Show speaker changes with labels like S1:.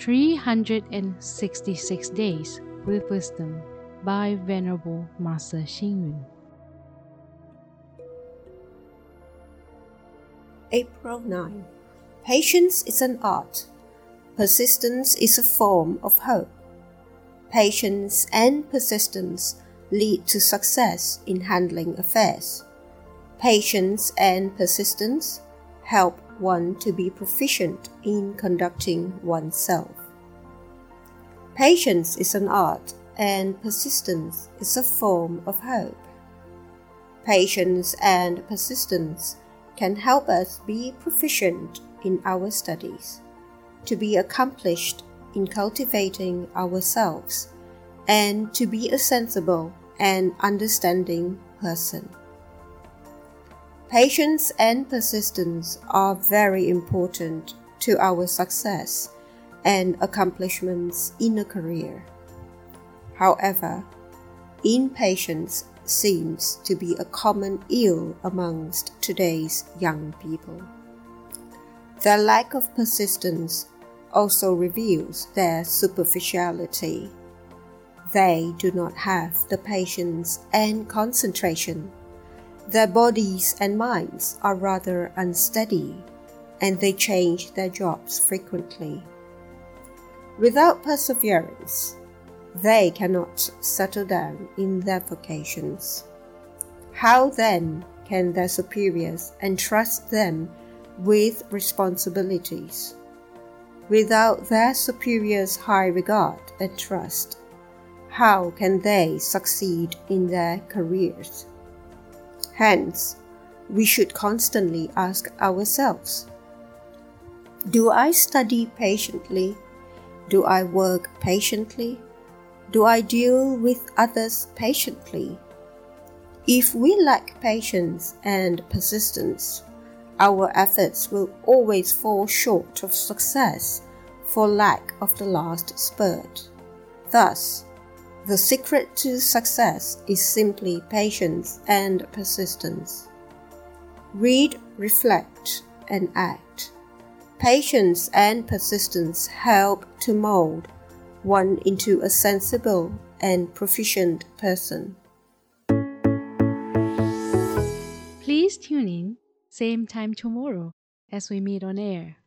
S1: 366 Days with Wisdom by Venerable Master Hsing.
S2: April 9. Patience is an art. Persistence is a form of hope. Patience and persistence lead to success in handling affairs. Patience and persistence help one to be proficient in conducting oneself. Patience is an art, and persistence is a form of hope. Patience and persistence can help us be proficient in our studies, to be accomplished in cultivating ourselves, and to be a sensible and understanding person. Patience and persistence are very important to our success and accomplishments in a career. However, impatience seems to be a common ill amongst today's young people. Their lack of persistence also reveals their superficiality. They do not have the patience and concentration. Their bodies and minds are rather unsteady, and they change their jobs frequently. Without perseverance, they cannot settle down in their vocations. How then can their superiors entrust them with responsibilities? Without their superiors' high regard and trust, how can they succeed in their careers? Hence, we should constantly ask ourselves Do I study patiently? Do I work patiently? Do I deal with others patiently? If we lack patience and persistence, our efforts will always fall short of success for lack of the last spurt. Thus, the secret to success is simply patience and persistence. Read, reflect, and act. Patience and persistence help to mold one into a sensible and proficient person.
S1: Please tune in, same time tomorrow as we meet on air.